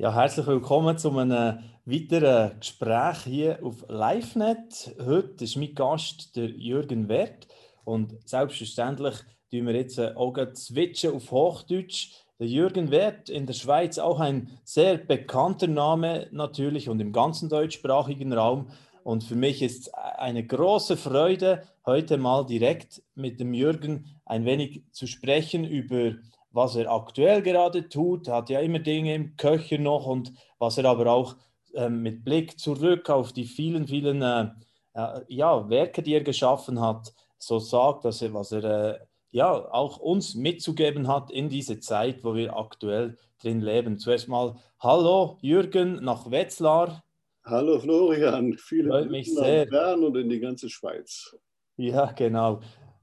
Ja, herzlich willkommen zu einem weiteren Gespräch hier auf LiveNet. Heute ist mein Gast der Jürgen Wert und selbstverständlich tun wir jetzt auch switchen auf Hochdeutsch. Der Jürgen Wert in der Schweiz auch ein sehr bekannter Name natürlich und im ganzen deutschsprachigen Raum. Und für mich ist es eine große Freude, heute mal direkt mit dem Jürgen ein wenig zu sprechen über was er aktuell gerade tut, hat ja immer Dinge im Köcher noch und was er aber auch äh, mit Blick zurück auf die vielen, vielen äh, äh, ja, Werke, die er geschaffen hat, so sagt, dass er, was er äh, ja auch uns mitzugeben hat in diese Zeit, wo wir aktuell drin leben. Zuerst mal Hallo Jürgen nach Wetzlar. Hallo Florian, viele Freut mich sehr. Bern und in die ganze Schweiz. Ja, genau.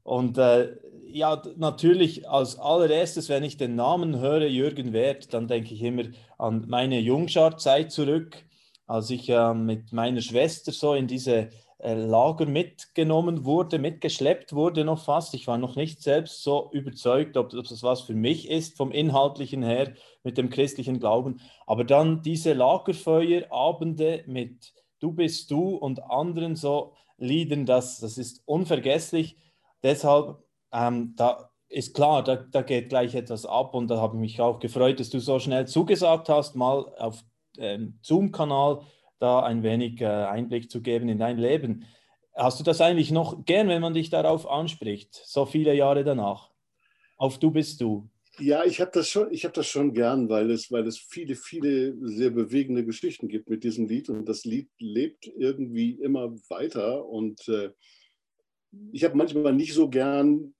Und äh, ja, natürlich als allererstes, wenn ich den Namen höre, Jürgen Wert, dann denke ich immer an meine Jungschar-Zeit zurück, als ich äh, mit meiner Schwester so in diese äh, Lager mitgenommen wurde, mitgeschleppt wurde noch fast. Ich war noch nicht selbst so überzeugt, ob, ob das was für mich ist, vom Inhaltlichen her, mit dem christlichen Glauben. Aber dann diese Lagerfeuerabende mit Du bist du und anderen so Liedern, das, das ist unvergesslich deshalb, ähm, da ist klar, da, da, geht gleich etwas ab und da habe ich mich auch gefreut, dass du so schnell zugesagt hast, mal auf ähm, Zoom-Kanal da ein wenig äh, Einblick zu geben in dein Leben. Hast du das eigentlich noch gern, wenn man dich darauf anspricht, so viele Jahre danach? Auf Du bist du. Ja, ich habe das schon, das schon gern, weil es, weil es viele, viele sehr bewegende Geschichten gibt mit diesem Lied und das Lied lebt irgendwie immer weiter und äh, ich habe manchmal nicht so gern,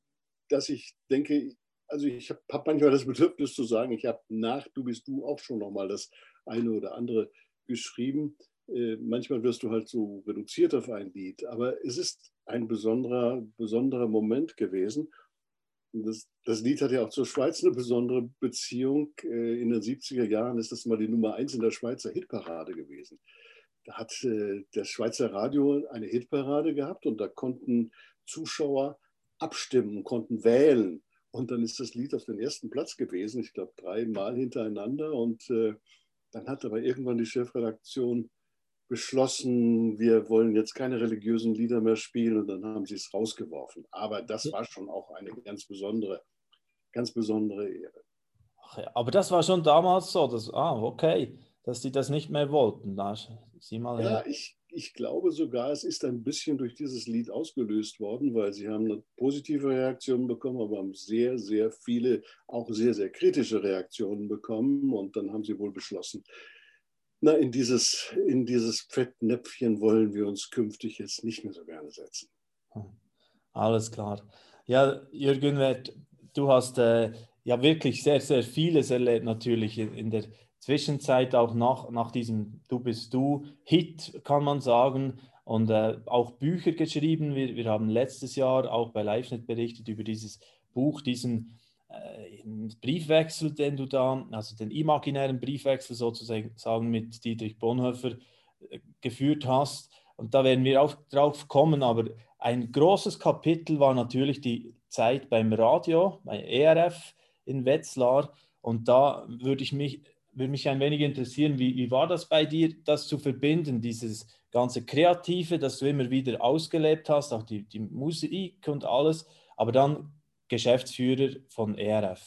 dass ich denke, also ich habe hab manchmal das Bedürfnis zu sagen, ich habe nach Du bist du auch schon nochmal das eine oder andere geschrieben. Äh, manchmal wirst du halt so reduziert auf ein Lied, aber es ist ein besonderer, besonderer Moment gewesen. Das, das, Lied hat ja auch zur Schweiz eine besondere Beziehung. Äh, in den 70er Jahren ist das mal die Nummer eins in der Schweizer Hitparade gewesen. Da hat äh, das Schweizer Radio eine Hitparade gehabt und da konnten Zuschauer abstimmen, konnten wählen. Und dann ist das Lied auf den ersten Platz gewesen, ich glaube dreimal hintereinander. Und äh, dann hat aber irgendwann die Chefredaktion beschlossen, wir wollen jetzt keine religiösen Lieder mehr spielen und dann haben sie es rausgeworfen. Aber das war schon auch eine ganz besondere, ganz besondere Ehre. Ach ja, aber das war schon damals so, dass, ah, okay, dass sie das nicht mehr wollten. Da, sieh mal ja, ich, ich glaube sogar, es ist ein bisschen durch dieses Lied ausgelöst worden, weil sie haben eine positive Reaktion bekommen, aber haben sehr, sehr viele, auch sehr, sehr kritische Reaktionen bekommen. Und dann haben sie wohl beschlossen, na, in dieses, in dieses Fettnäpfchen wollen wir uns künftig jetzt nicht mehr so gerne setzen. Hm. Alles klar. Ja, Jürgen, du hast äh, ja wirklich sehr, sehr vieles erlebt natürlich in der Zwischenzeit auch nach, nach diesem Du bist du Hit, kann man sagen, und äh, auch Bücher geschrieben. Wir, wir haben letztes Jahr auch bei LiveNet berichtet über dieses Buch, diesen äh, Briefwechsel, den du da, also den imaginären Briefwechsel sozusagen mit Dietrich Bonhoeffer äh, geführt hast. Und da werden wir auch drauf kommen, aber ein großes Kapitel war natürlich die Zeit beim Radio, bei ERF in Wetzlar. Und da würde ich mich würde mich ein wenig interessieren, wie, wie war das bei dir, das zu verbinden, dieses ganze Kreative, das du immer wieder ausgelebt hast, auch die, die Musik und alles, aber dann Geschäftsführer von ERF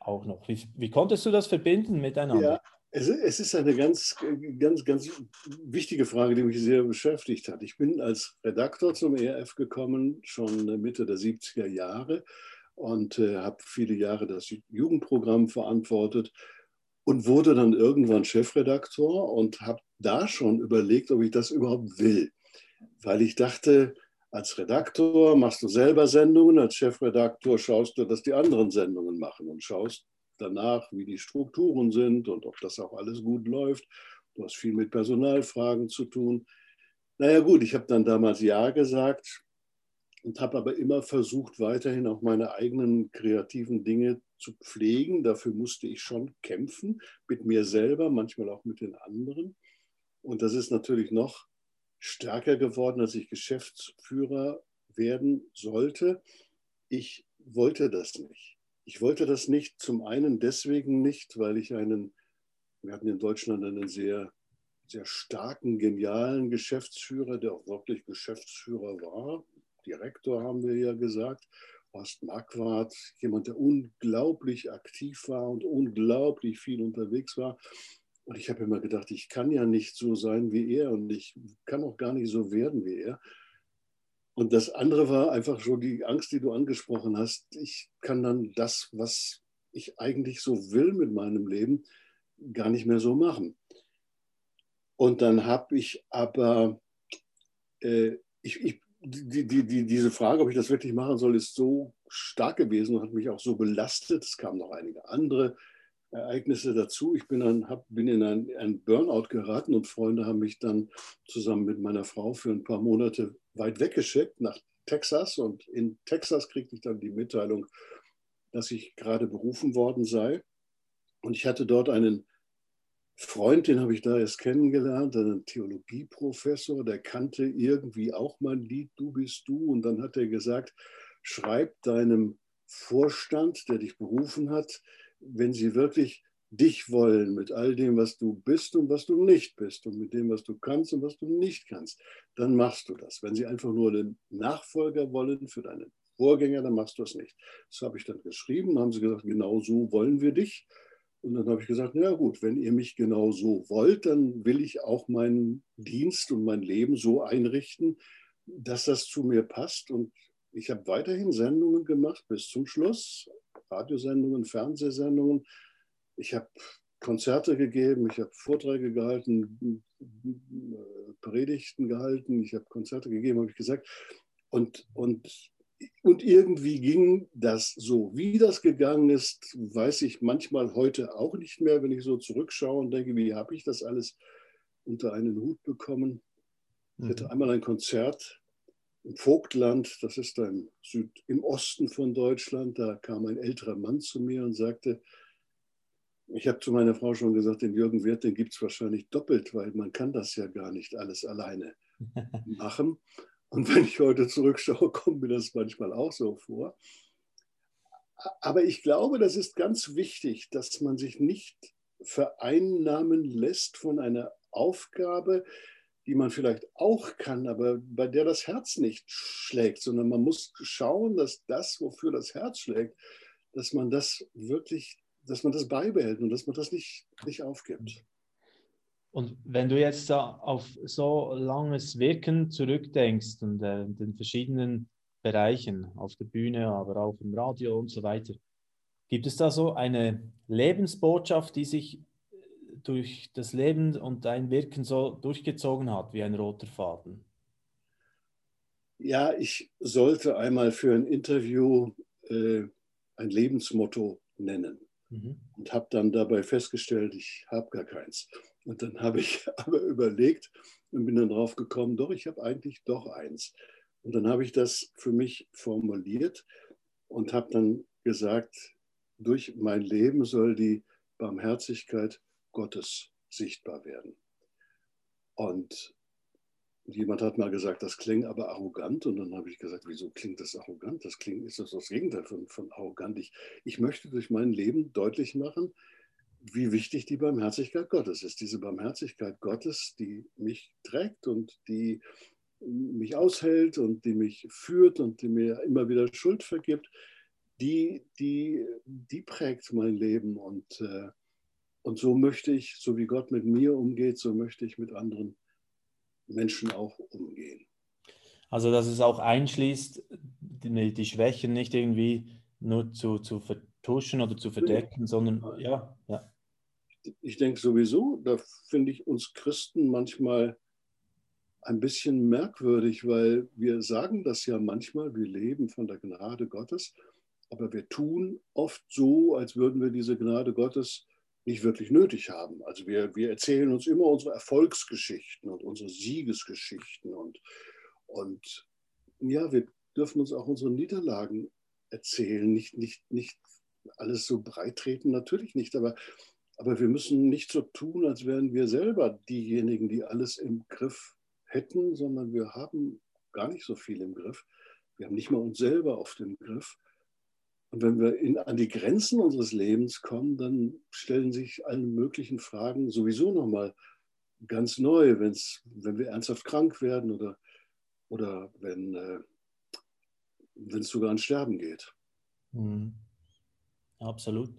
auch noch. Wie, wie konntest du das verbinden miteinander? Ja, es, es ist eine ganz, ganz, ganz wichtige Frage, die mich sehr beschäftigt hat. Ich bin als Redakteur zum ERF gekommen, schon Mitte der 70er Jahre und äh, habe viele Jahre das Jugendprogramm verantwortet und wurde dann irgendwann Chefredaktor und habe da schon überlegt, ob ich das überhaupt will. Weil ich dachte, als Redaktor machst du selber Sendungen, als Chefredaktor schaust du, dass die anderen Sendungen machen und schaust danach, wie die Strukturen sind und ob das auch alles gut läuft. Du hast viel mit Personalfragen zu tun. Naja gut, ich habe dann damals Ja gesagt und habe aber immer versucht, weiterhin auch meine eigenen kreativen Dinge zu pflegen. Dafür musste ich schon kämpfen, mit mir selber, manchmal auch mit den anderen. Und das ist natürlich noch stärker geworden, als ich Geschäftsführer werden sollte. Ich wollte das nicht. Ich wollte das nicht zum einen deswegen nicht, weil ich einen wir hatten in Deutschland einen sehr, sehr starken, genialen Geschäftsführer, der auch wirklich Geschäftsführer war. Direktor haben wir ja gesagt. Horst Marquardt, jemand, der unglaublich aktiv war und unglaublich viel unterwegs war. Und ich habe immer gedacht, ich kann ja nicht so sein wie er und ich kann auch gar nicht so werden wie er. Und das andere war einfach schon die Angst, die du angesprochen hast. Ich kann dann das, was ich eigentlich so will mit meinem Leben, gar nicht mehr so machen. Und dann habe ich aber, äh, ich, ich, die, die, die, diese Frage, ob ich das wirklich machen soll, ist so stark gewesen und hat mich auch so belastet. Es kamen noch einige andere Ereignisse dazu. Ich bin, dann, hab, bin in ein, ein, Burnout geraten und Freunde haben mich dann zusammen mit meiner Frau für ein paar Monate weit weggeschickt nach Texas. Und in Texas kriegte ich dann die Mitteilung, dass ich gerade berufen worden sei. Und ich hatte dort einen Freund, den habe ich da erst kennengelernt, einen Theologieprofessor, der kannte irgendwie auch mein Lied Du bist du. Und dann hat er gesagt, schreib deinem Vorstand, der dich berufen hat, wenn sie wirklich dich wollen mit all dem, was du bist und was du nicht bist und mit dem, was du kannst und was du nicht kannst, dann machst du das. Wenn sie einfach nur den Nachfolger wollen für deinen Vorgänger, dann machst du es nicht. Das habe ich dann geschrieben, haben sie gesagt, genau so wollen wir dich. Und dann habe ich gesagt, ja gut, wenn ihr mich genau so wollt, dann will ich auch meinen Dienst und mein Leben so einrichten, dass das zu mir passt. Und ich habe weiterhin Sendungen gemacht bis zum Schluss, Radiosendungen, Fernsehsendungen. Ich habe Konzerte gegeben, ich habe Vorträge gehalten, Predigten gehalten, ich habe Konzerte gegeben, habe ich gesagt. Und, und, und irgendwie ging das so. Wie das gegangen ist, weiß ich manchmal heute auch nicht mehr, wenn ich so zurückschaue und denke, wie habe ich das alles unter einen Hut bekommen. Ich hatte mhm. einmal ein Konzert im Vogtland, das ist da im, Süd, im Osten von Deutschland, da kam ein älterer Mann zu mir und sagte, ich habe zu meiner Frau schon gesagt, den Jürgen Wirth, den gibt es wahrscheinlich doppelt, weil man kann das ja gar nicht alles alleine machen. Und wenn ich heute zurückschaue, kommt mir das manchmal auch so vor. Aber ich glaube, das ist ganz wichtig, dass man sich nicht vereinnahmen lässt von einer Aufgabe, die man vielleicht auch kann, aber bei der das Herz nicht schlägt, sondern man muss schauen, dass das, wofür das Herz schlägt, dass man das wirklich, dass man das beibehält und dass man das nicht, nicht aufgibt. Und wenn du jetzt auf so langes Wirken zurückdenkst und äh, den verschiedenen Bereichen, auf der Bühne, aber auch im Radio und so weiter, gibt es da so eine Lebensbotschaft, die sich durch das Leben und dein Wirken so durchgezogen hat, wie ein roter Faden? Ja, ich sollte einmal für ein Interview äh, ein Lebensmotto nennen mhm. und habe dann dabei festgestellt, ich habe gar keins. Und dann habe ich aber überlegt und bin dann drauf gekommen, doch, ich habe eigentlich doch eins. Und dann habe ich das für mich formuliert und habe dann gesagt, durch mein Leben soll die Barmherzigkeit Gottes sichtbar werden. Und jemand hat mal gesagt, das klingt aber arrogant. Und dann habe ich gesagt, wieso klingt das arrogant? Das klingt, ist das das Gegenteil von, von arrogant. Ich, ich möchte durch mein Leben deutlich machen, wie wichtig die Barmherzigkeit Gottes ist. Diese Barmherzigkeit Gottes, die mich trägt und die mich aushält und die mich führt und die mir immer wieder Schuld vergibt, die, die, die prägt mein Leben. Und äh, und so möchte ich, so wie Gott mit mir umgeht, so möchte ich mit anderen Menschen auch umgehen. Also, dass es auch einschließt, die, die Schwächen nicht irgendwie nur zu, zu vertuschen oder zu verdecken, sondern ja, ja. Ich denke sowieso, da finde ich uns Christen manchmal ein bisschen merkwürdig, weil wir sagen das ja manchmal, wir leben von der Gnade Gottes, aber wir tun oft so, als würden wir diese Gnade Gottes nicht wirklich nötig haben. Also wir, wir erzählen uns immer unsere Erfolgsgeschichten und unsere Siegesgeschichten und, und ja, wir dürfen uns auch unsere Niederlagen erzählen, nicht, nicht, nicht alles so breit treten, natürlich nicht, aber, aber wir müssen nicht so tun, als wären wir selber diejenigen, die alles im Griff hätten, sondern wir haben gar nicht so viel im Griff. Wir haben nicht mal uns selber auf dem Griff. Und wenn wir in, an die Grenzen unseres Lebens kommen, dann stellen sich alle möglichen Fragen sowieso nochmal ganz neu, wenn's, wenn wir ernsthaft krank werden oder, oder wenn äh, es sogar ans Sterben geht. Mhm. Absolut.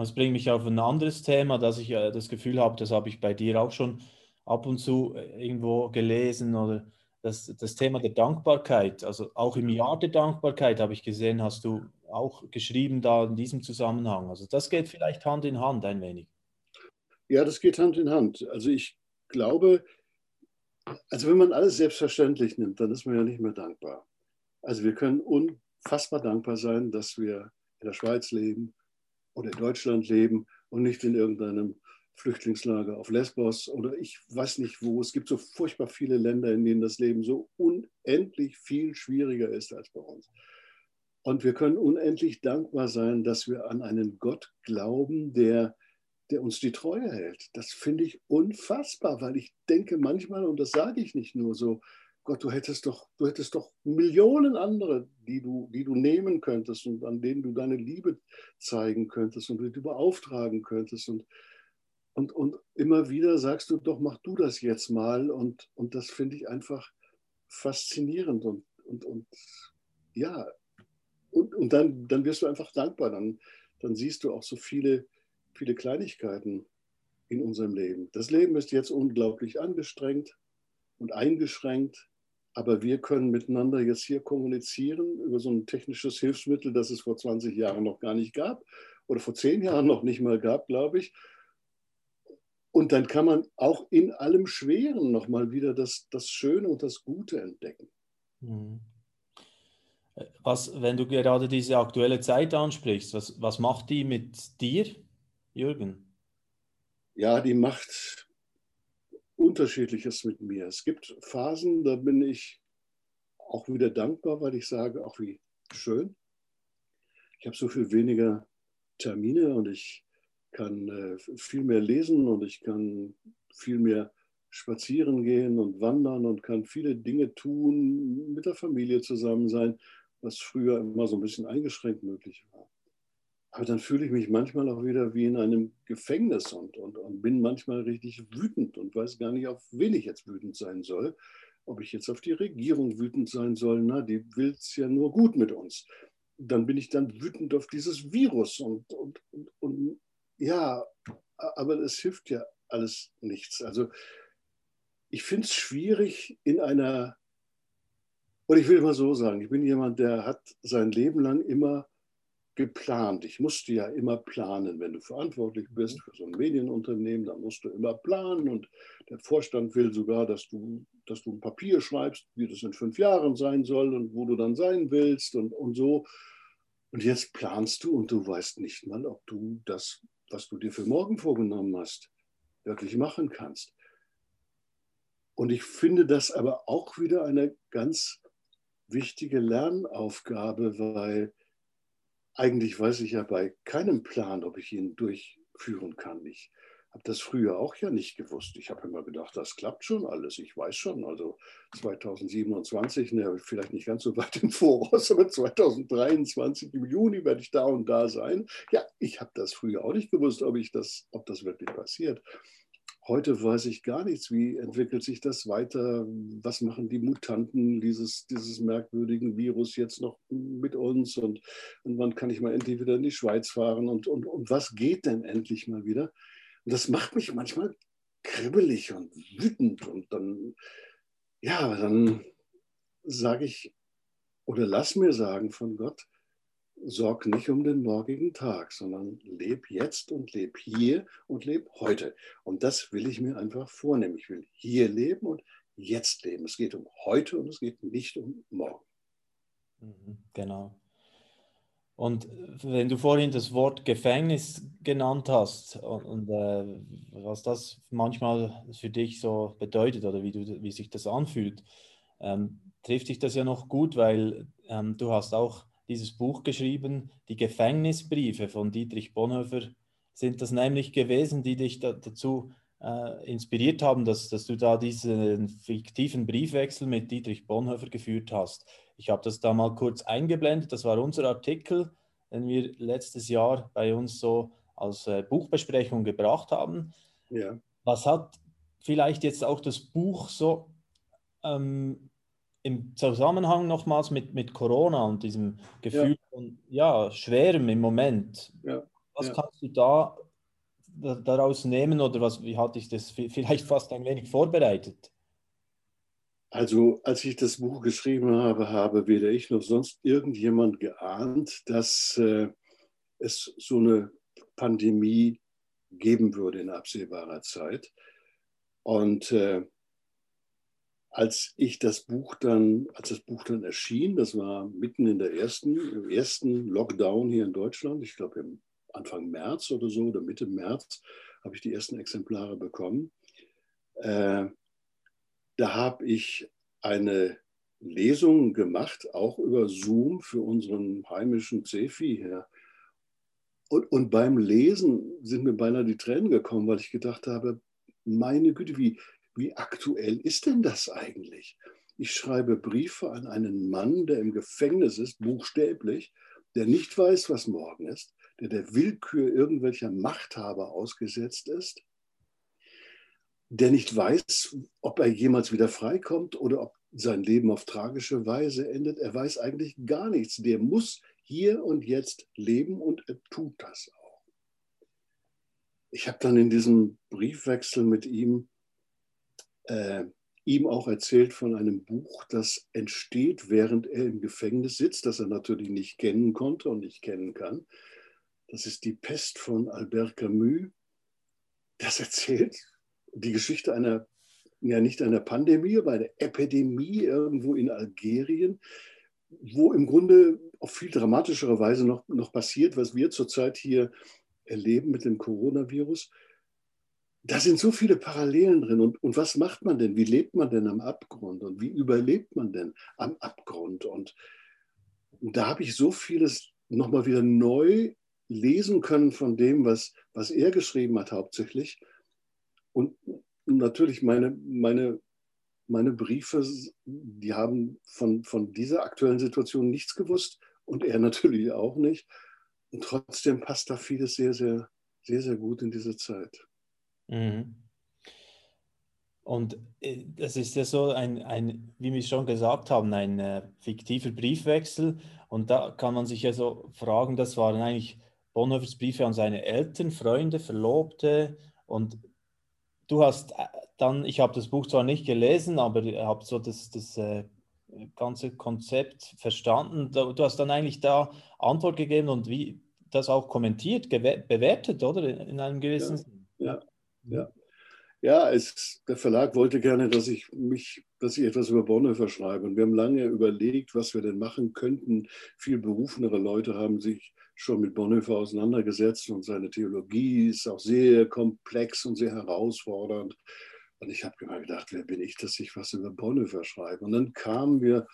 Das bringt mich auf ein anderes Thema, dass ich äh, das Gefühl habe, das habe ich bei dir auch schon ab und zu äh, irgendwo gelesen oder das, das Thema der Dankbarkeit. Also auch im Jahr der Dankbarkeit habe ich gesehen, hast du auch geschrieben da in diesem Zusammenhang. Also das geht vielleicht Hand in Hand ein wenig. Ja, das geht Hand in Hand. Also ich glaube, also wenn man alles selbstverständlich nimmt, dann ist man ja nicht mehr dankbar. Also wir können unfassbar dankbar sein, dass wir in der Schweiz leben oder in Deutschland leben und nicht in irgendeinem Flüchtlingslager auf Lesbos oder ich weiß nicht wo. Es gibt so furchtbar viele Länder, in denen das Leben so unendlich viel schwieriger ist als bei uns. Und wir können unendlich dankbar sein, dass wir an einen Gott glauben, der, der uns die Treue hält. Das finde ich unfassbar, weil ich denke manchmal, und das sage ich nicht nur so, Gott, du hättest doch, du hättest doch Millionen andere, die du, die du nehmen könntest und an denen du deine Liebe zeigen könntest und die du beauftragen könntest. Und, und, und immer wieder sagst du, doch, mach du das jetzt mal. Und, und das finde ich einfach faszinierend. Und, und, und ja, und, und dann, dann wirst du einfach dankbar. Dann, dann siehst du auch so viele, viele Kleinigkeiten in unserem Leben. Das Leben ist jetzt unglaublich angestrengt und eingeschränkt, aber wir können miteinander jetzt hier kommunizieren über so ein technisches Hilfsmittel, das es vor 20 Jahren noch gar nicht gab oder vor 10 Jahren noch nicht mal gab, glaube ich. Und dann kann man auch in allem Schweren nochmal wieder das, das Schöne und das Gute entdecken. Mhm. Was, wenn du gerade diese aktuelle Zeit ansprichst, was, was macht die mit dir, Jürgen? Ja, die macht unterschiedliches mit mir. Es gibt Phasen, da bin ich auch wieder dankbar, weil ich sage, auch wie schön. Ich habe so viel weniger Termine und ich kann äh, viel mehr lesen und ich kann viel mehr spazieren gehen und wandern und kann viele Dinge tun, mit der Familie zusammen sein was früher immer so ein bisschen eingeschränkt möglich war. Aber dann fühle ich mich manchmal auch wieder wie in einem Gefängnis und, und, und bin manchmal richtig wütend und weiß gar nicht, auf wen ich jetzt wütend sein soll. Ob ich jetzt auf die Regierung wütend sein soll, na, die will es ja nur gut mit uns. Dann bin ich dann wütend auf dieses Virus und, und, und, und ja, aber es hilft ja alles nichts. Also ich finde es schwierig, in einer und ich will mal so sagen, ich bin jemand, der hat sein Leben lang immer geplant. Ich musste ja immer planen. Wenn du verantwortlich bist mhm. für so ein Medienunternehmen, dann musst du immer planen. Und der Vorstand will sogar, dass du, dass du ein Papier schreibst, wie das in fünf Jahren sein soll und wo du dann sein willst und, und so. Und jetzt planst du und du weißt nicht mal, ob du das, was du dir für morgen vorgenommen hast, wirklich machen kannst. Und ich finde das aber auch wieder eine ganz wichtige Lernaufgabe, weil eigentlich weiß ich ja bei keinem Plan, ob ich ihn durchführen kann. Ich habe das früher auch ja nicht gewusst. Ich habe immer gedacht, das klappt schon alles. Ich weiß schon, also 2027, ne, vielleicht nicht ganz so weit im Voraus, aber 2023 im Juni werde ich da und da sein. Ja, ich habe das früher auch nicht gewusst, ob, ich das, ob das wirklich passiert. Heute weiß ich gar nichts. Wie entwickelt sich das weiter? Was machen die Mutanten dieses, dieses merkwürdigen Virus jetzt noch mit uns? Und, und wann kann ich mal endlich wieder in die Schweiz fahren? Und, und, und was geht denn endlich mal wieder? Und das macht mich manchmal kribbelig und wütend. Und dann, ja, dann sage ich oder lass mir sagen von Gott, sorg nicht um den morgigen Tag, sondern leb jetzt und leb hier und leb heute. Und das will ich mir einfach vornehmen. Ich will hier leben und jetzt leben. Es geht um heute und es geht nicht um morgen. Mhm, genau. Und wenn du vorhin das Wort Gefängnis genannt hast und, und äh, was das manchmal für dich so bedeutet oder wie, du, wie sich das anfühlt, ähm, trifft dich das ja noch gut, weil ähm, du hast auch dieses Buch geschrieben, die Gefängnisbriefe von Dietrich Bonhoeffer sind das nämlich gewesen, die dich da, dazu äh, inspiriert haben, dass, dass du da diesen fiktiven Briefwechsel mit Dietrich Bonhoeffer geführt hast. Ich habe das da mal kurz eingeblendet, das war unser Artikel den wir letztes Jahr bei uns so als äh, Buchbesprechung gebracht haben. Ja. Was hat vielleicht jetzt auch das Buch so ähm, im Zusammenhang nochmals mit, mit Corona und diesem Gefühl ja. von ja, schwerem im Moment? Ja. Was ja. kannst du da, da, daraus nehmen oder was, wie hatte ich das vielleicht fast ein wenig vorbereitet? Also, als ich das Buch geschrieben habe, habe weder ich noch sonst irgendjemand geahnt, dass äh, es so eine Pandemie geben würde in absehbarer Zeit. Und äh, als ich das Buch dann, als das Buch dann erschien, das war mitten in der ersten, im ersten Lockdown hier in Deutschland, ich glaube im Anfang März oder so oder Mitte März, habe ich die ersten Exemplare bekommen. Äh, da habe ich eine Lesung gemacht, auch über Zoom für unseren heimischen Cefi hier. Und, und beim Lesen sind mir beinahe die Tränen gekommen, weil ich gedacht habe, meine Güte, wie, wie aktuell ist denn das eigentlich? Ich schreibe Briefe an einen Mann, der im Gefängnis ist, buchstäblich, der nicht weiß, was morgen ist, der der Willkür irgendwelcher Machthaber ausgesetzt ist der nicht weiß, ob er jemals wieder freikommt oder ob sein Leben auf tragische Weise endet. Er weiß eigentlich gar nichts. Der muss hier und jetzt leben und er tut das auch. Ich habe dann in diesem Briefwechsel mit ihm äh, ihm auch erzählt von einem Buch, das entsteht, während er im Gefängnis sitzt, das er natürlich nicht kennen konnte und nicht kennen kann. Das ist die Pest von Albert Camus. Das erzählt die Geschichte einer, ja nicht einer Pandemie, aber einer Epidemie irgendwo in Algerien, wo im Grunde auf viel dramatischere Weise noch, noch passiert, was wir zurzeit hier erleben mit dem Coronavirus. Da sind so viele Parallelen drin. Und, und was macht man denn? Wie lebt man denn am Abgrund? Und wie überlebt man denn am Abgrund? Und, und da habe ich so vieles nochmal wieder neu lesen können von dem, was, was er geschrieben hat hauptsächlich. Und natürlich meine, meine, meine Briefe, die haben von, von dieser aktuellen Situation nichts gewusst und er natürlich auch nicht. Und trotzdem passt da vieles sehr, sehr, sehr, sehr gut in diese Zeit. Mhm. Und äh, das ist ja so ein, ein, wie wir schon gesagt haben, ein äh, fiktiver Briefwechsel. Und da kann man sich ja so fragen, das waren eigentlich Bonhoeffers Briefe an seine Eltern, Freunde, Verlobte. Und du hast äh, dann, ich habe das Buch zwar nicht gelesen, aber habe so das, das äh, ganze Konzept verstanden. Du, hast dann eigentlich da Antwort gegeben und wie das auch kommentiert, bewertet, oder? In einem gewissen Sinn. Ja, ja, ja. Ja, es, der Verlag wollte gerne, dass ich mich, dass ich etwas über Bonhoeffer schreibe. Und wir haben lange überlegt, was wir denn machen könnten. Viel berufenere Leute haben sich schon mit Bonhoeffer auseinandergesetzt und seine Theologie ist auch sehr komplex und sehr herausfordernd. Und ich habe immer gedacht, wer bin ich, dass ich was über Bonhoeffer schreibe? Und dann kamen wir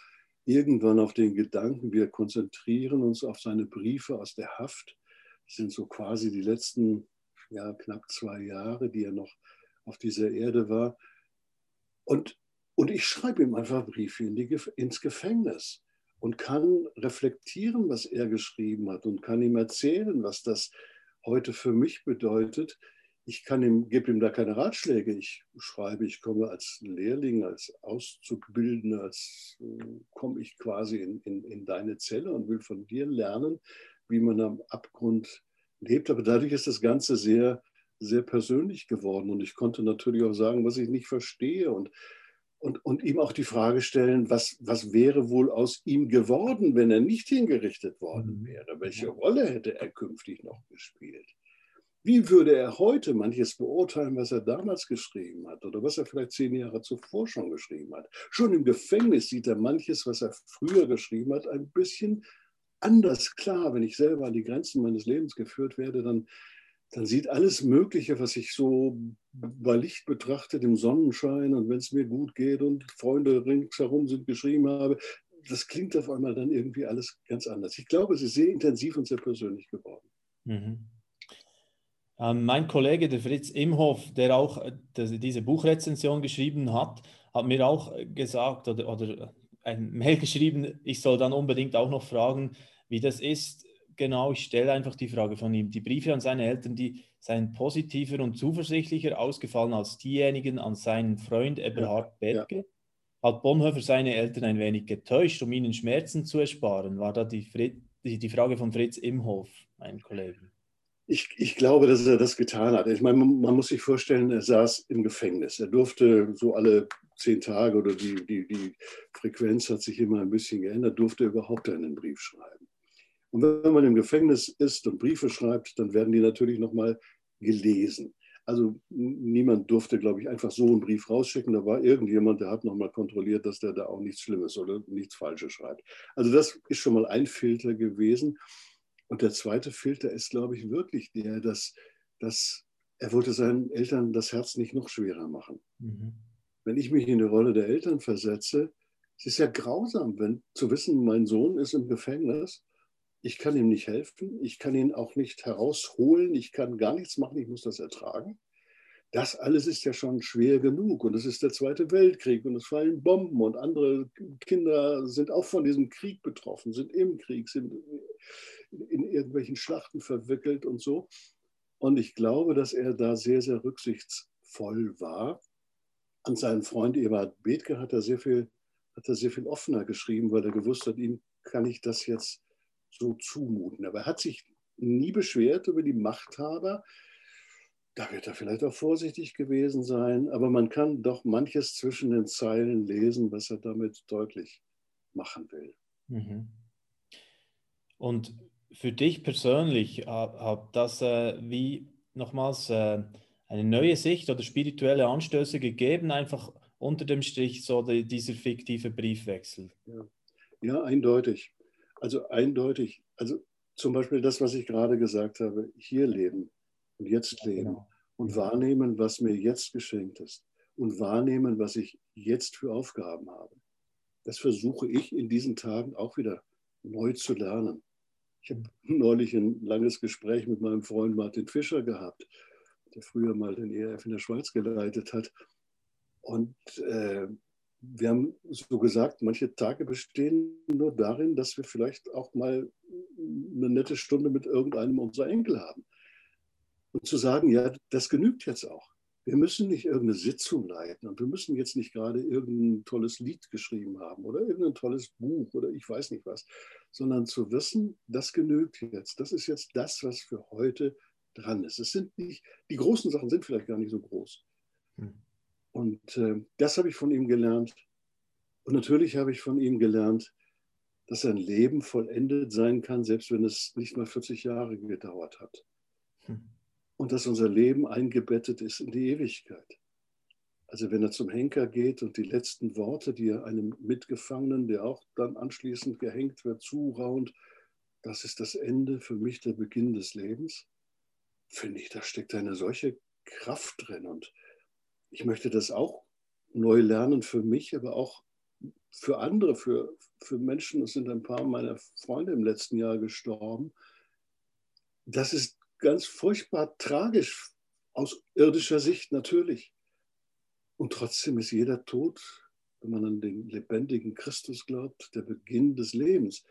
irgendwann auf den Gedanken, wir konzentrieren uns auf seine Briefe aus der Haft. Das sind so quasi die letzten ja, knapp zwei Jahre, die er noch auf dieser Erde war. Und, und ich schreibe ihm einfach Briefe in die, ins Gefängnis und kann reflektieren, was er geschrieben hat und kann ihm erzählen, was das heute für mich bedeutet. Ich kann ihm, gebe ihm da keine Ratschläge. Ich schreibe, ich komme als Lehrling, als Auszubildender, als äh, komme ich quasi in, in, in deine Zelle und will von dir lernen, wie man am Abgrund lebt. Aber dadurch ist das Ganze sehr, sehr persönlich geworden. Und ich konnte natürlich auch sagen, was ich nicht verstehe. Und und, und ihm auch die Frage stellen, was, was wäre wohl aus ihm geworden, wenn er nicht hingerichtet worden mhm. wäre? Welche Rolle hätte er künftig noch gespielt? Wie würde er heute manches beurteilen, was er damals geschrieben hat oder was er vielleicht zehn Jahre zuvor schon geschrieben hat? Schon im Gefängnis sieht er manches, was er früher geschrieben hat, ein bisschen anders klar. Wenn ich selber an die Grenzen meines Lebens geführt werde, dann dann sieht alles Mögliche, was ich so bei Licht betrachtet, im Sonnenschein und wenn es mir gut geht und Freunde ringsherum sind, geschrieben habe, das klingt auf einmal dann irgendwie alles ganz anders. Ich glaube, es ist sehr intensiv und sehr persönlich geworden. Mhm. Ähm, mein Kollege, der Fritz Imhoff, der auch äh, diese Buchrezension geschrieben hat, hat mir auch gesagt oder, oder ein Mail geschrieben, ich soll dann unbedingt auch noch fragen, wie das ist genau, ich stelle einfach die Frage von ihm. Die Briefe an seine Eltern, die seien positiver und zuversichtlicher ausgefallen als diejenigen an seinen Freund Eberhard ja, Berge. Ja. Hat Bonhoeffer seine Eltern ein wenig getäuscht, um ihnen Schmerzen zu ersparen? War da die, Fritz, die, die Frage von Fritz Imhof, mein Kollege. Ich, ich, glaube, dass er das getan hat. Ich meine, man, muss sich vorstellen, er saß im Gefängnis. Er durfte so alle zehn Tage oder die, die, die Frequenz hat sich immer ein bisschen geändert, durfte überhaupt einen Brief schreiben. Und wenn man im Gefängnis ist und Briefe schreibt, dann werden die natürlich nochmal gelesen. Also niemand durfte, glaube ich, einfach so einen Brief rausschicken. Da war irgendjemand, der hat nochmal kontrolliert, dass der da auch nichts Schlimmes oder nichts Falsches schreibt. Also das ist schon mal ein Filter gewesen. Und der zweite Filter ist, glaube ich, wirklich der, dass, dass er wollte seinen Eltern das Herz nicht noch schwerer machen. Mhm wenn ich mich in die Rolle der Eltern versetze, es ist ja grausam, wenn zu wissen, mein Sohn ist im Gefängnis, ich kann ihm nicht helfen, ich kann ihn auch nicht herausholen, ich kann gar nichts machen, ich muss das ertragen. Das alles ist ja schon schwer genug und es ist der Zweite Weltkrieg und es fallen Bomben und andere Kinder sind auch von diesem Krieg betroffen, sind im Krieg, sind in irgendwelchen Schlachten verwickelt und so. Und ich glaube, dass er da sehr, sehr rücksichtsvoll war an seinen Freund Eberhard Bethke hat er sehr viel, hat er sehr viel offener geschrieben, weil er gewusst hat, ihm kann ich das jetzt so zumuten. Aber er hat sich nie beschwert über die Machthaber. Da wird er vielleicht auch vorsichtig gewesen sein, aber man kann doch manches zwischen den Zeilen lesen, was er damit deutlich machen will. Mhm. Und für dich persönlich hat das äh, wie nochmals äh, eine neue Sicht oder spirituelle Anstöße gegeben, einfach unter dem Strich so die, dieser fiktive Briefwechsel? Ja. ja, eindeutig. Also eindeutig. Also zum Beispiel das, was ich gerade gesagt habe, hier leben und jetzt leben genau. und wahrnehmen, was mir jetzt geschenkt ist und wahrnehmen, was ich jetzt für Aufgaben habe. Das versuche ich in diesen Tagen auch wieder neu zu lernen. Ich habe neulich ein langes Gespräch mit meinem Freund Martin Fischer gehabt der früher mal den ERF in der Schweiz geleitet hat. Und äh, wir haben so gesagt, manche Tage bestehen nur darin, dass wir vielleicht auch mal eine nette Stunde mit irgendeinem unserer Enkel haben. Und zu sagen, ja, das genügt jetzt auch. Wir müssen nicht irgendeine Sitzung leiten und wir müssen jetzt nicht gerade irgendein tolles Lied geschrieben haben oder irgendein tolles Buch oder ich weiß nicht was, sondern zu wissen, das genügt jetzt. Das ist jetzt das, was für heute dran ist. Es sind nicht, die großen Sachen sind vielleicht gar nicht so groß. Hm. Und äh, das habe ich von ihm gelernt. Und natürlich habe ich von ihm gelernt, dass sein Leben vollendet sein kann, selbst wenn es nicht mal 40 Jahre gedauert hat. Hm. Und dass unser Leben eingebettet ist in die Ewigkeit. Also wenn er zum Henker geht und die letzten Worte, die er einem Mitgefangenen, der auch dann anschließend gehängt wird, zuraunt, das ist das Ende, für mich der Beginn des Lebens finde ich, da steckt eine solche Kraft drin. Und ich möchte das auch neu lernen für mich, aber auch für andere, für, für Menschen. Es sind ein paar meiner Freunde im letzten Jahr gestorben. Das ist ganz furchtbar tragisch aus irdischer Sicht natürlich. Und trotzdem ist jeder Tod, wenn man an den lebendigen Christus glaubt, der Beginn des Lebens,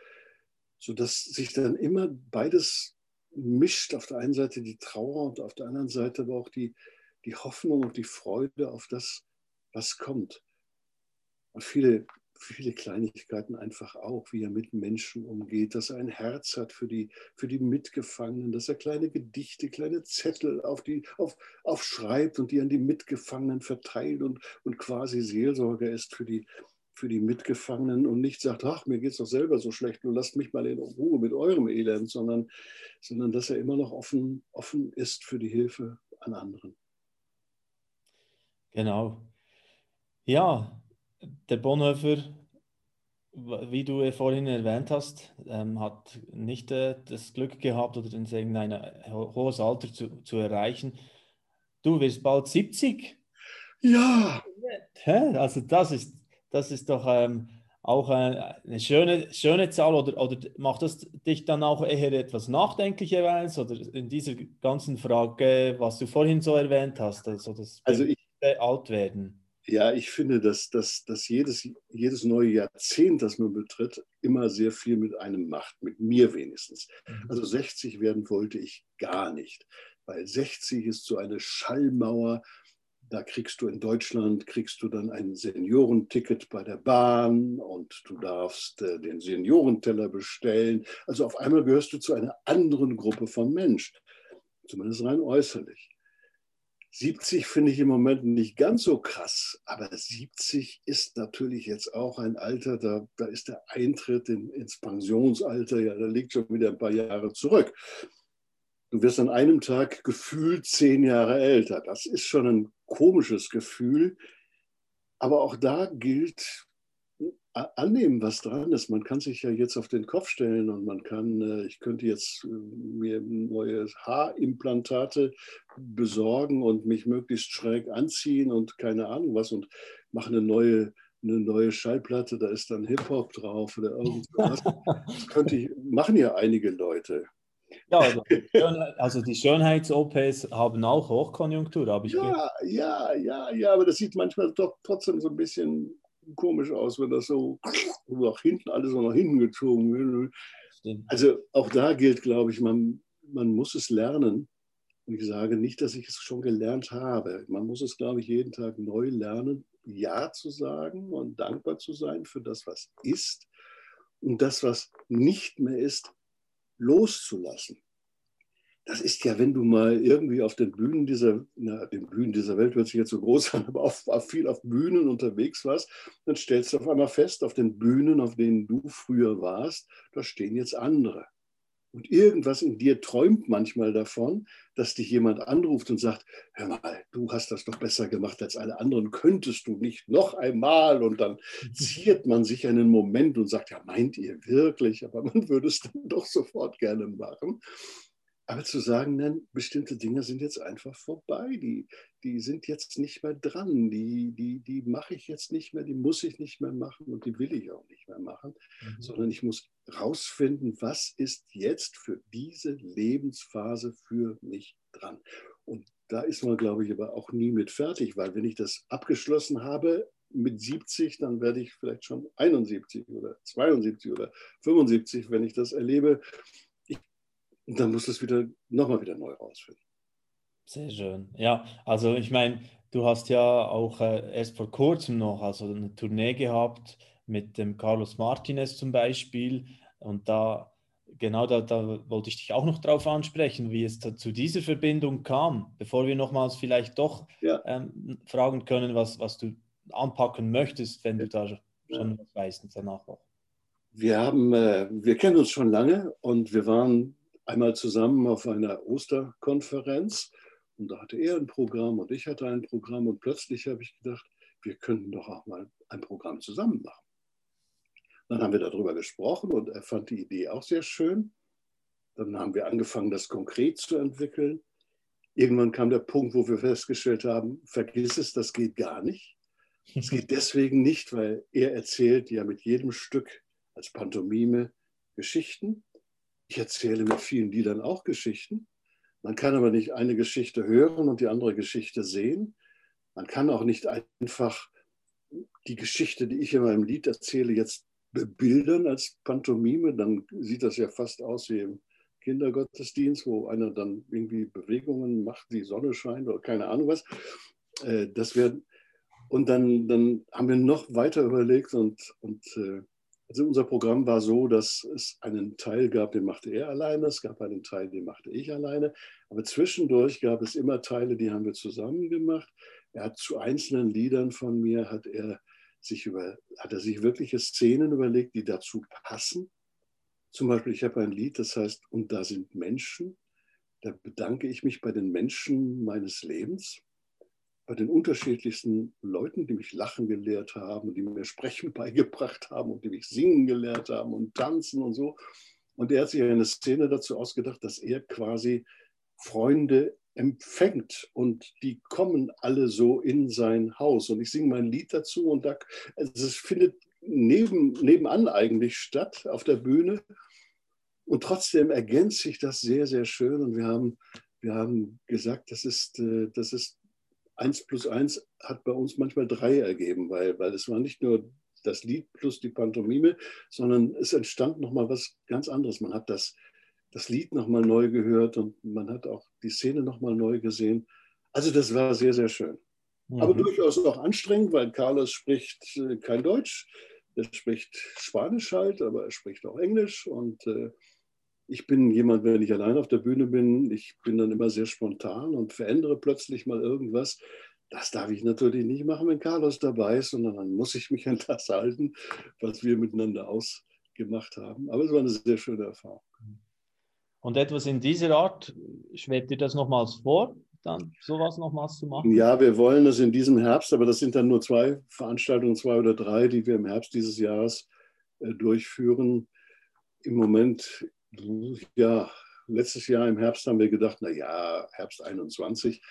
sodass sich dann immer beides mischt auf der einen Seite die Trauer und auf der anderen Seite aber auch die, die Hoffnung und die Freude auf das, was kommt. Und viele, viele Kleinigkeiten einfach auch, wie er mit Menschen umgeht, dass er ein Herz hat für die, für die Mitgefangenen, dass er kleine Gedichte, kleine Zettel auf die, auf, aufschreibt und die an die Mitgefangenen verteilt und, und quasi Seelsorger ist für die, für die Mitgefangenen und nicht sagt, ach, mir geht es doch selber so schlecht, nur lasst mich mal in Ruhe mit eurem Elend, sondern, sondern dass er immer noch offen, offen ist für die Hilfe an anderen. Genau. Ja, der Bonhoeffer, wie du vorhin erwähnt hast, ähm, hat nicht äh, das Glück gehabt oder in irgendein hohes Alter zu, zu erreichen. Du wirst bald 70. Ja. Also das ist das ist doch ähm, auch eine schöne, schöne Zahl oder, oder macht das dich dann auch eher etwas nachdenklicherweise oder in dieser ganzen Frage, was du vorhin so erwähnt hast, also das also ich, alt werden? Ja, ich finde, dass, dass, dass jedes, jedes neue Jahrzehnt, das man betritt, immer sehr viel mit einem macht, mit mir wenigstens. Mhm. Also 60 werden wollte ich gar nicht, weil 60 ist so eine Schallmauer. Da kriegst du in Deutschland, kriegst du dann ein Seniorenticket bei der Bahn und du darfst äh, den Seniorenteller bestellen. Also auf einmal gehörst du zu einer anderen Gruppe von Mensch, zumindest rein äußerlich. 70 finde ich im Moment nicht ganz so krass, aber 70 ist natürlich jetzt auch ein Alter, da, da ist der Eintritt in, ins Pensionsalter, ja, da liegt schon wieder ein paar Jahre zurück. Du wirst an einem Tag gefühlt zehn Jahre älter. Das ist schon ein komisches Gefühl. Aber auch da gilt, annehmen, was dran ist. Man kann sich ja jetzt auf den Kopf stellen und man kann, äh, ich könnte jetzt äh, mir neue Haarimplantate besorgen und mich möglichst schräg anziehen und keine Ahnung was und mache eine neue, eine neue Schallplatte, da ist dann Hip-Hop drauf oder irgendwas. Das könnte ich, machen ja einige Leute. Ja, also, also die Schönheits-OPs haben auch Hochkonjunktur, habe ich Ja, gehört. ja, ja, ja, aber das sieht manchmal doch trotzdem so ein bisschen komisch aus, wenn das so nach hinten, alles so nach hinten gezogen wird. Also auch da gilt, glaube ich, man, man muss es lernen. Und ich sage nicht, dass ich es schon gelernt habe. Man muss es, glaube ich, jeden Tag neu lernen, Ja zu sagen und dankbar zu sein für das, was ist und das, was nicht mehr ist, loszulassen das ist ja, wenn du mal irgendwie auf den Bühnen dieser, na, den Bühnen dieser Welt hört sich jetzt so groß an, aber auf, auf viel auf Bühnen unterwegs warst, dann stellst du auf einmal fest, auf den Bühnen, auf denen du früher warst, da stehen jetzt andere. Und irgendwas in dir träumt manchmal davon, dass dich jemand anruft und sagt, hör mal, du hast das doch besser gemacht als alle anderen, könntest du nicht noch einmal? Und dann ziert man sich einen Moment und sagt, ja, meint ihr wirklich? Aber man würde es dann doch sofort gerne machen. Aber zu sagen, nein, bestimmte Dinge sind jetzt einfach vorbei, die, die sind jetzt nicht mehr dran, die, die, die mache ich jetzt nicht mehr, die muss ich nicht mehr machen und die will ich auch nicht mehr machen, mhm. sondern ich muss rausfinden, was ist jetzt für diese Lebensphase für mich dran. Und da ist man, glaube ich, aber auch nie mit fertig, weil wenn ich das abgeschlossen habe mit 70, dann werde ich vielleicht schon 71 oder 72 oder 75, wenn ich das erlebe. Und dann musst du es wieder nochmal wieder neu rausfinden. Sehr schön. Ja, also ich meine, du hast ja auch äh, erst vor kurzem noch also eine Tournee gehabt mit dem Carlos Martinez zum Beispiel. Und da, genau da, da wollte ich dich auch noch drauf ansprechen, wie es zu dieser Verbindung kam, bevor wir nochmals vielleicht doch ja. ähm, fragen können, was, was du anpacken möchtest, wenn du da schon ja. was weißt danach noch. Wir haben, äh, wir kennen uns schon lange und wir waren einmal zusammen auf einer Osterkonferenz und da hatte er ein Programm und ich hatte ein Programm und plötzlich habe ich gedacht, wir könnten doch auch mal ein Programm zusammen machen. Dann haben wir darüber gesprochen und er fand die Idee auch sehr schön. Dann haben wir angefangen, das konkret zu entwickeln. Irgendwann kam der Punkt, wo wir festgestellt haben, vergiss es, das geht gar nicht. Es geht deswegen nicht, weil er erzählt ja mit jedem Stück als Pantomime Geschichten ich erzähle mit vielen Liedern auch Geschichten. Man kann aber nicht eine Geschichte hören und die andere Geschichte sehen. Man kann auch nicht einfach die Geschichte, die ich in meinem Lied erzähle, jetzt bebildern als Pantomime. Dann sieht das ja fast aus wie im Kindergottesdienst, wo einer dann irgendwie Bewegungen macht, die Sonne scheint oder keine Ahnung was. Äh, das wär, und dann, dann haben wir noch weiter überlegt und, und äh, also unser Programm war so, dass es einen Teil gab, den machte er alleine, es gab einen Teil, den machte ich alleine, aber zwischendurch gab es immer Teile, die haben wir zusammen gemacht. Er hat zu einzelnen Liedern von mir, hat er sich, über, hat er sich wirkliche Szenen überlegt, die dazu passen. Zum Beispiel, ich habe ein Lied, das heißt, und da sind Menschen. Da bedanke ich mich bei den Menschen meines Lebens bei den unterschiedlichsten Leuten, die mich lachen gelehrt haben, die mir Sprechen beigebracht haben und die mich singen gelehrt haben und tanzen und so. Und er hat sich eine Szene dazu ausgedacht, dass er quasi Freunde empfängt und die kommen alle so in sein Haus. Und ich singe mein Lied dazu und da, also es findet neben, nebenan eigentlich statt auf der Bühne. Und trotzdem ergänzt sich das sehr, sehr schön. Und wir haben, wir haben gesagt, das ist, äh, das ist 1 plus 1 hat bei uns manchmal drei ergeben, weil, weil es war nicht nur das Lied plus die Pantomime, sondern es entstand nochmal was ganz anderes. Man hat das, das Lied nochmal neu gehört und man hat auch die Szene nochmal neu gesehen. Also das war sehr, sehr schön. Mhm. Aber durchaus auch anstrengend, weil Carlos spricht äh, kein Deutsch. Er spricht Spanisch halt, aber er spricht auch Englisch. Und äh, ich bin jemand, wenn ich allein auf der Bühne bin, ich bin dann immer sehr spontan und verändere plötzlich mal irgendwas. Das darf ich natürlich nicht machen, wenn Carlos dabei ist, sondern dann muss ich mich an das halten, was wir miteinander ausgemacht haben. Aber es war eine sehr schöne Erfahrung. Und etwas in dieser Art, schwebt dir das nochmals vor, dann sowas nochmals zu machen? Ja, wir wollen das in diesem Herbst, aber das sind dann nur zwei Veranstaltungen, zwei oder drei, die wir im Herbst dieses Jahres äh, durchführen. Im Moment, ja, letztes Jahr im Herbst haben wir gedacht, na ja, Herbst 21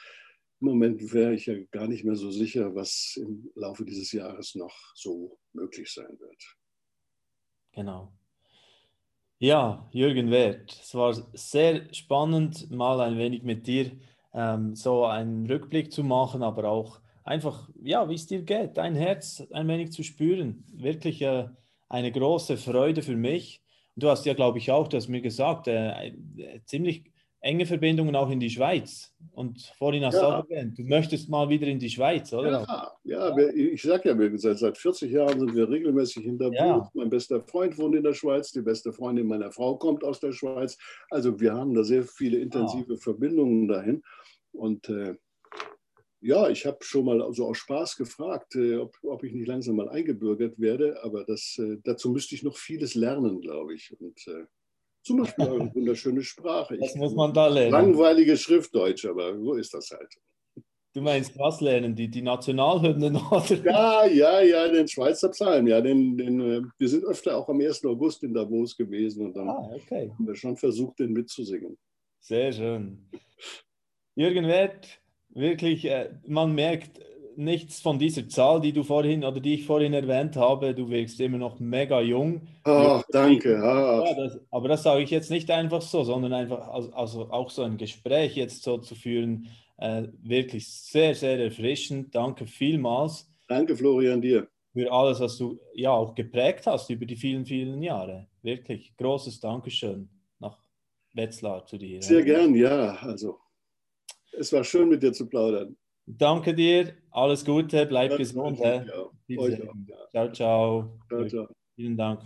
im Moment wäre ich ja gar nicht mehr so sicher, was im Laufe dieses Jahres noch so möglich sein wird. Genau. Ja, Jürgen Wert, es war sehr spannend, mal ein wenig mit dir ähm, so einen Rückblick zu machen, aber auch einfach, ja, wie es dir geht, dein Herz ein wenig zu spüren. Wirklich äh, eine große Freude für mich. Du hast ja, glaube ich, auch, du hast mir gesagt, äh, äh, ziemlich enge Verbindungen auch in die Schweiz. Und vorhin hast du auch erwähnt, du möchtest mal wieder in die Schweiz, oder? Ja, ja, ich sage ja, wir, seit, seit 40 Jahren sind wir regelmäßig in der ja. Mein bester Freund wohnt in der Schweiz, die beste Freundin meiner Frau kommt aus der Schweiz. Also wir haben da sehr viele intensive ah. Verbindungen dahin. Und äh, ja, ich habe schon mal so aus Spaß gefragt, äh, ob, ob, ich nicht langsam mal eingebürgert werde, aber das, äh, dazu müsste ich noch vieles lernen, glaube ich. Und äh, zum Beispiel eine wunderschöne Sprache. Das muss man da lernen. Langweilige Schriftdeutsch, aber so ist das halt. Du meinst was lernen? Die, die Nationalhymnen? Oder? Ja, ja, ja, den Schweizer Psalm. Ja, den, den, äh, wir sind öfter auch am 1. August in Davos gewesen und dann ah, okay. haben wir schon versucht, den mitzusingen. Sehr schön. Jürgen Wert, wirklich, äh, man merkt, nichts von dieser Zahl, die du vorhin oder die ich vorhin erwähnt habe. Du wirkst immer noch mega jung. Ach, danke. Ach. Ja, das, aber das sage ich jetzt nicht einfach so, sondern einfach also, also auch so ein Gespräch jetzt so zu führen. Äh, wirklich sehr, sehr erfrischend. Danke vielmals. Danke, Florian, dir. Für alles, was du ja auch geprägt hast über die vielen, vielen Jahre. Wirklich großes Dankeschön nach Wetzlar zu dir. Sehr gern, ja. Also, es war schön, mit dir zu plaudern. Danke dir, alles Gute, bleib ja, gesund. Ja. Ciao, ciao. ciao, ciao. Vielen Dank.